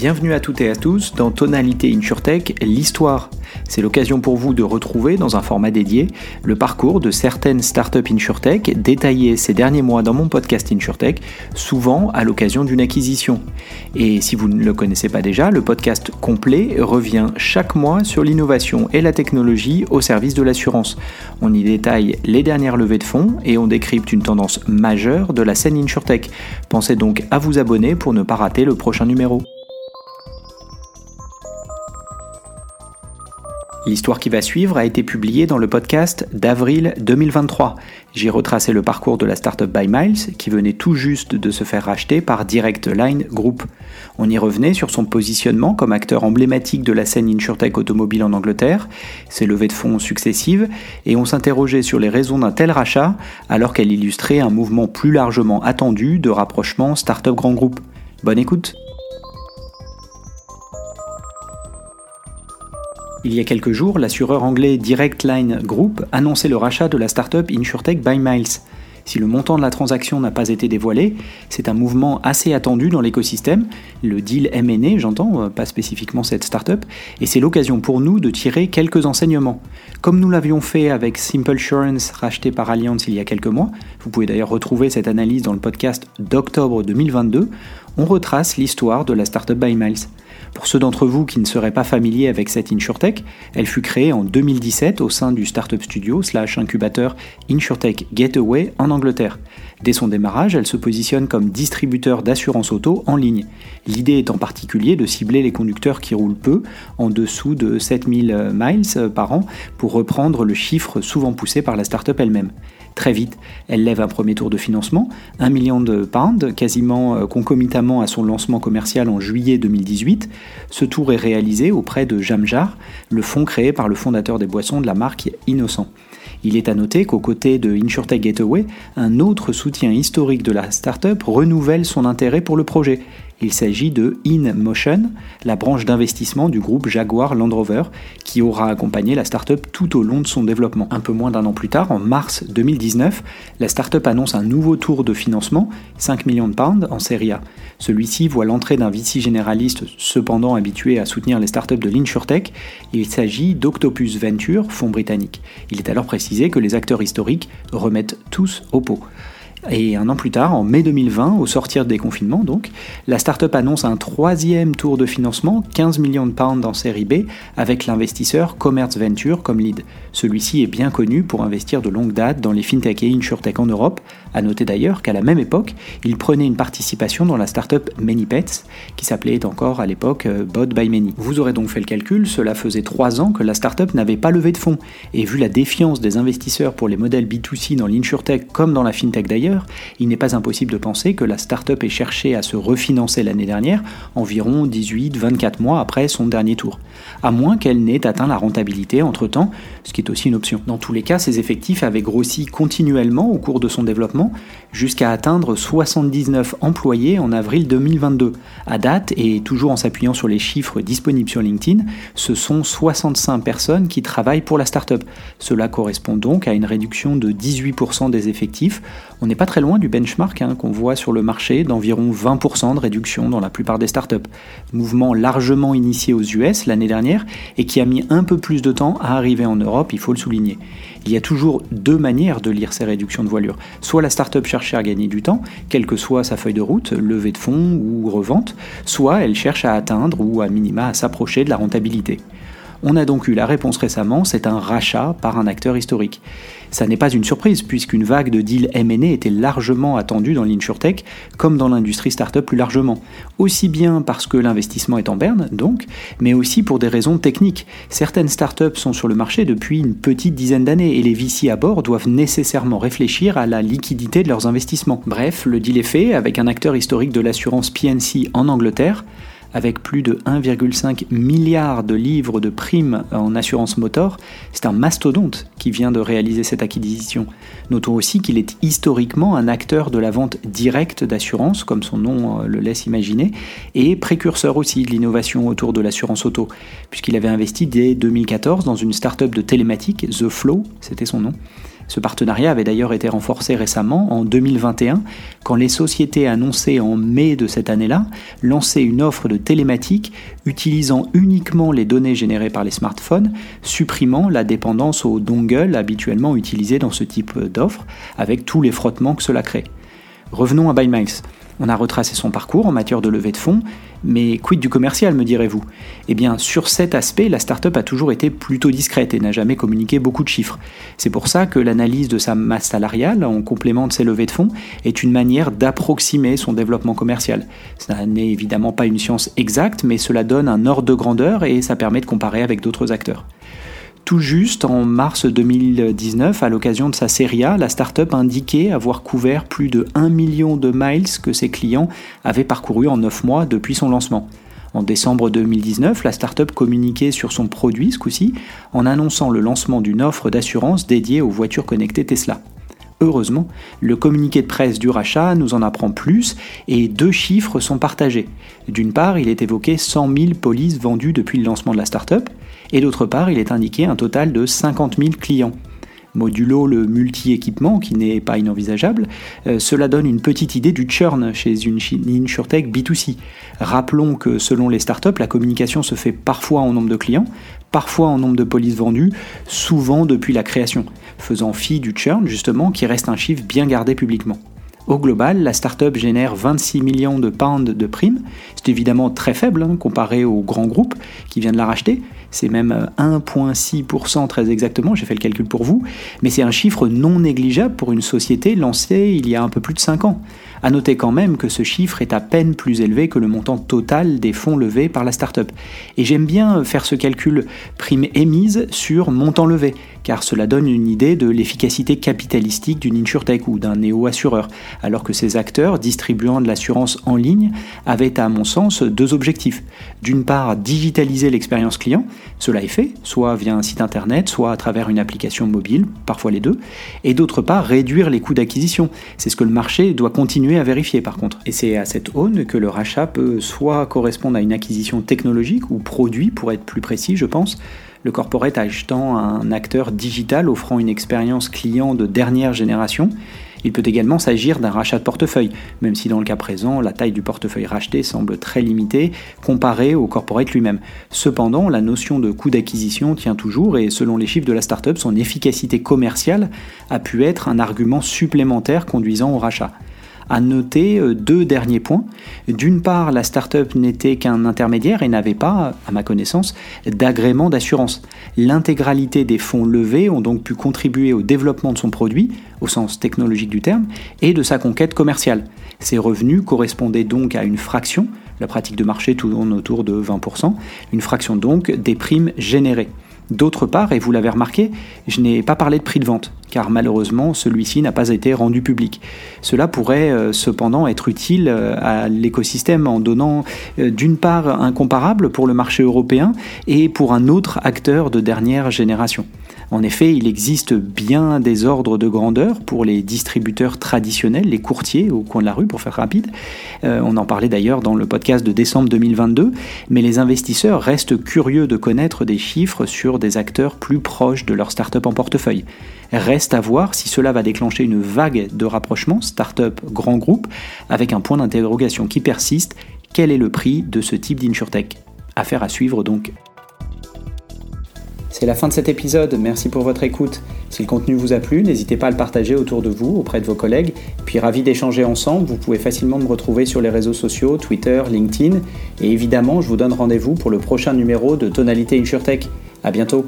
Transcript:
Bienvenue à toutes et à tous dans Tonalité InsurTech, l'histoire. C'est l'occasion pour vous de retrouver dans un format dédié le parcours de certaines startups InsurTech détaillées ces derniers mois dans mon podcast InsurTech, souvent à l'occasion d'une acquisition. Et si vous ne le connaissez pas déjà, le podcast complet revient chaque mois sur l'innovation et la technologie au service de l'assurance. On y détaille les dernières levées de fonds et on décrypte une tendance majeure de la scène InsurTech. Pensez donc à vous abonner pour ne pas rater le prochain numéro. L'histoire qui va suivre a été publiée dans le podcast d'avril 2023. J'ai retracé le parcours de la startup By Miles qui venait tout juste de se faire racheter par Direct Line Group. On y revenait sur son positionnement comme acteur emblématique de la scène insurtech automobile en Angleterre, ses levées de fonds successives, et on s'interrogeait sur les raisons d'un tel rachat alors qu'elle illustrait un mouvement plus largement attendu de rapprochement startup grand groupe. Bonne écoute! Il y a quelques jours, l'assureur anglais Direct Line Group annonçait le rachat de la startup InsurTech by Miles. Si le montant de la transaction n'a pas été dévoilé, c'est un mouvement assez attendu dans l'écosystème, le deal M&A, j'entends, euh, pas spécifiquement cette startup, et c'est l'occasion pour nous de tirer quelques enseignements. Comme nous l'avions fait avec Simple Insurance racheté par Allianz il y a quelques mois, vous pouvez d'ailleurs retrouver cette analyse dans le podcast d'octobre 2022, on retrace l'histoire de la startup by Miles. Pour ceux d'entre vous qui ne seraient pas familiers avec cette InsurTech, elle fut créée en 2017 au sein du startup studio slash incubateur InsurTech Gateway en Angleterre. Dès son démarrage, elle se positionne comme distributeur d'assurance auto en ligne. L'idée est en particulier de cibler les conducteurs qui roulent peu, en dessous de 7000 miles par an, pour reprendre le chiffre souvent poussé par la startup elle-même. Très vite, elle lève un premier tour de financement, 1 million de pounds, quasiment euh, concomitamment à son lancement commercial en juillet 2018. Ce tour est réalisé auprès de Jamjar, le fonds créé par le fondateur des boissons de la marque Innocent. Il est à noter qu'aux côtés de InsurTech Gateway, un autre soutien historique de la startup renouvelle son intérêt pour le projet. Il s'agit de InMotion, la branche d'investissement du groupe Jaguar Land Rover, qui aura accompagné la startup tout au long de son développement. Un peu moins d'un an plus tard, en mars 2019, la startup annonce un nouveau tour de financement, 5 millions de pounds en série A. Celui-ci voit l'entrée d'un VC généraliste cependant habitué à soutenir les startups de l'InsurTech. Il s'agit d'Octopus Venture, fonds britannique. Il est alors précisé que les acteurs historiques remettent tous au pot. Et un an plus tard, en mai 2020, au sortir des confinements donc, la startup annonce un troisième tour de financement, 15 millions de pounds en série B, avec l'investisseur Commerce Venture comme lead. Celui-ci est bien connu pour investir de longue date dans les fintech et insurtech en Europe. À noter d'ailleurs qu'à la même époque, il prenait une participation dans la startup ManyPets, qui s'appelait encore à l'époque euh, Bot by Many. Vous aurez donc fait le calcul, cela faisait trois ans que la startup n'avait pas levé de fonds, et vu la défiance des investisseurs pour les modèles B2C dans l'insurtech comme dans la fintech d'ailleurs, il n'est pas impossible de penser que la startup ait cherché à se refinancer l'année dernière, environ 18-24 mois après son dernier tour, à moins qu'elle n'ait atteint la rentabilité entre-temps, ce qui est aussi une option. Dans tous les cas, ses effectifs avaient grossi continuellement au cours de son développement, jusqu'à atteindre 79 employés en avril 2022. À date, et toujours en s'appuyant sur les chiffres disponibles sur LinkedIn, ce sont 65 personnes qui travaillent pour la startup. Cela correspond donc à une réduction de 18% des effectifs. On n'est pas très loin du benchmark hein, qu'on voit sur le marché d'environ 20% de réduction dans la plupart des startups. Mouvement largement initié aux US l'année dernière et qui a mis un peu plus de temps à arriver en Europe, il faut le souligner. Il y a toujours deux manières de lire ces réductions de voilure. Soit la startup cherche à gagner du temps, quelle que soit sa feuille de route, levée de fonds ou revente, soit elle cherche à atteindre ou à minima à s'approcher de la rentabilité. On a donc eu la réponse récemment, c'est un rachat par un acteur historique. Ça n'est pas une surprise, puisqu'une vague de deals M&A était largement attendue dans l'insurtech, comme dans l'industrie startup plus largement. Aussi bien parce que l'investissement est en berne, donc, mais aussi pour des raisons techniques. Certaines startups sont sur le marché depuis une petite dizaine d'années, et les VC à bord doivent nécessairement réfléchir à la liquidité de leurs investissements. Bref, le deal est fait avec un acteur historique de l'assurance PNC en Angleterre, avec plus de 1,5 milliard de livres de primes en assurance motor, c'est un mastodonte qui vient de réaliser cette acquisition. Notons aussi qu'il est historiquement un acteur de la vente directe d'assurance, comme son nom euh, le laisse imaginer, et précurseur aussi de l'innovation autour de l'assurance auto, puisqu'il avait investi dès 2014 dans une start-up de télématique, The Flow, c'était son nom, Ce partenariat avait d'ailleurs été renforcé récemment, en 2021, quand les sociétés annoncées en mai de cette année-là lançaient une offre de télématique utilisant uniquement les données générées par les smartphones, supprimant la dépendance au dongle habituellement utilisé dans ce type d'offre, avec tous les frottements que cela crée. Revenons à BuyMiles. On a retracé son parcours en matière de levée de fonds, mais quid du commercial, me direz-vous? Eh bien, sur cet aspect, la startup a toujours été plutôt discrète et n'a jamais communiqué beaucoup de chiffres. C'est pour ça que l'analyse de sa masse salariale, en complément de ses levées de fonds, est une manière d'approximer son développement commercial. Ce n'est évidemment pas une science exacte, mais cela donne un ordre de grandeur et ça permet de comparer avec d'autres acteurs. Tout juste en mars 2019, à l'occasion de sa série A, la startup indiquait avoir couvert plus de 1 million de miles que ses clients avaient parcouru en 9 mois depuis son lancement. En décembre 2019, la startup communiquait sur son produit, ce coup-ci, en annonçant le lancement d'une offre d'assurance dédiée aux voitures connectées Tesla. Heureusement, le communiqué de presse du rachat nous en apprend plus et deux chiffres sont partagés. D'une part, il est évoqué 100 000 polices vendues depuis le lancement de la startup, et d'autre part, il est indiqué un total de 50 000 clients. Modulo le multi-équipement, qui n'est pas inenvisageable, euh, cela donne une petite idée du churn chez une InsurTech B2C. Rappelons que selon les startups, la communication se fait parfois en nombre de clients, parfois en nombre de polices vendues, souvent depuis la création, faisant fi du churn justement, qui reste un chiffre bien gardé publiquement. Au global, la startup génère 26 millions de pounds de primes. C'est évidemment très faible hein, comparé au grand groupe qui vient de la racheter, c'est même 1,6% très exactement, j'ai fait le calcul pour vous, mais c'est un chiffre non négligeable pour une société lancée il y a un peu plus de 5 ans. A noter quand même que ce chiffre est à peine plus élevé que le montant total des fonds levés par la startup. Et j'aime bien faire ce calcul prime émise sur montant levé, car cela donne une idée de l'efficacité capitalistique d'une insurtech ou d'un néo-assureur, alors que ces acteurs distribuant de l'assurance en ligne avaient à mon sens deux objectifs. D'une part, digitaliser l'expérience client, cela est fait, soit via un site internet, soit à travers une application mobile, parfois les deux, et d'autre part, réduire les coûts d'acquisition. C'est ce que le marché doit continuer à vérifier par contre. Et c'est à cette aune que le rachat peut soit correspondre à une acquisition technologique ou produit, pour être plus précis, je pense, le corporate achetant un acteur digital offrant une expérience client de dernière génération. Il peut également s'agir d'un rachat de portefeuille, même si dans le cas présent, la taille du portefeuille racheté semble très limitée comparée au corporate lui-même. Cependant, la notion de coût d'acquisition tient toujours et selon les chiffres de la startup, son efficacité commerciale a pu être un argument supplémentaire conduisant au rachat à noter euh, deux derniers points. D'une part, la startup n'était qu'un intermédiaire et n'avait pas, à ma connaissance, d'agrément d'assurance. L'intégralité des fonds levés ont donc pu contribuer au développement de son produit, au sens technologique du terme, et de sa conquête commerciale. Ces revenus correspondaient donc à une fraction, la pratique de marché tourne autour de 20%, une fraction donc des primes générées. D'autre part, et vous l'avez remarqué, je n'ai pas parlé de prix de vente, car malheureusement celui-ci n'a pas été rendu public. Cela pourrait euh, cependant être utile euh, à l'écosystème en donnant euh, d'une part un comparable pour le marché européen et pour un autre acteur de dernière génération. En effet, il existe bien des ordres de grandeur pour les distributeurs traditionnels, les courtiers au coin de la rue pour faire rapide. On en parlait d'ailleurs dans le podcast de décembre 2022, mais les investisseurs restent curieux de connaître des chiffres sur des acteurs plus proches de leur start-up en portefeuille. Reste à voir si cela va déclencher une vague de rapprochement start-up grand groupe avec un point d'interrogation qui persiste, quel est le prix de ce type d'insurtech? Affaire à suivre donc. C'est la fin de cet épisode, merci pour votre écoute. Si le contenu vous a plu, n'hésitez pas à le partager autour de vous, auprès de vos collègues. Puis ravi d'échanger ensemble, vous pouvez facilement me retrouver sur les réseaux sociaux, Twitter, LinkedIn. Et évidemment, je vous donne rendez-vous pour le prochain numéro de Tonalité InsurTech. A bientôt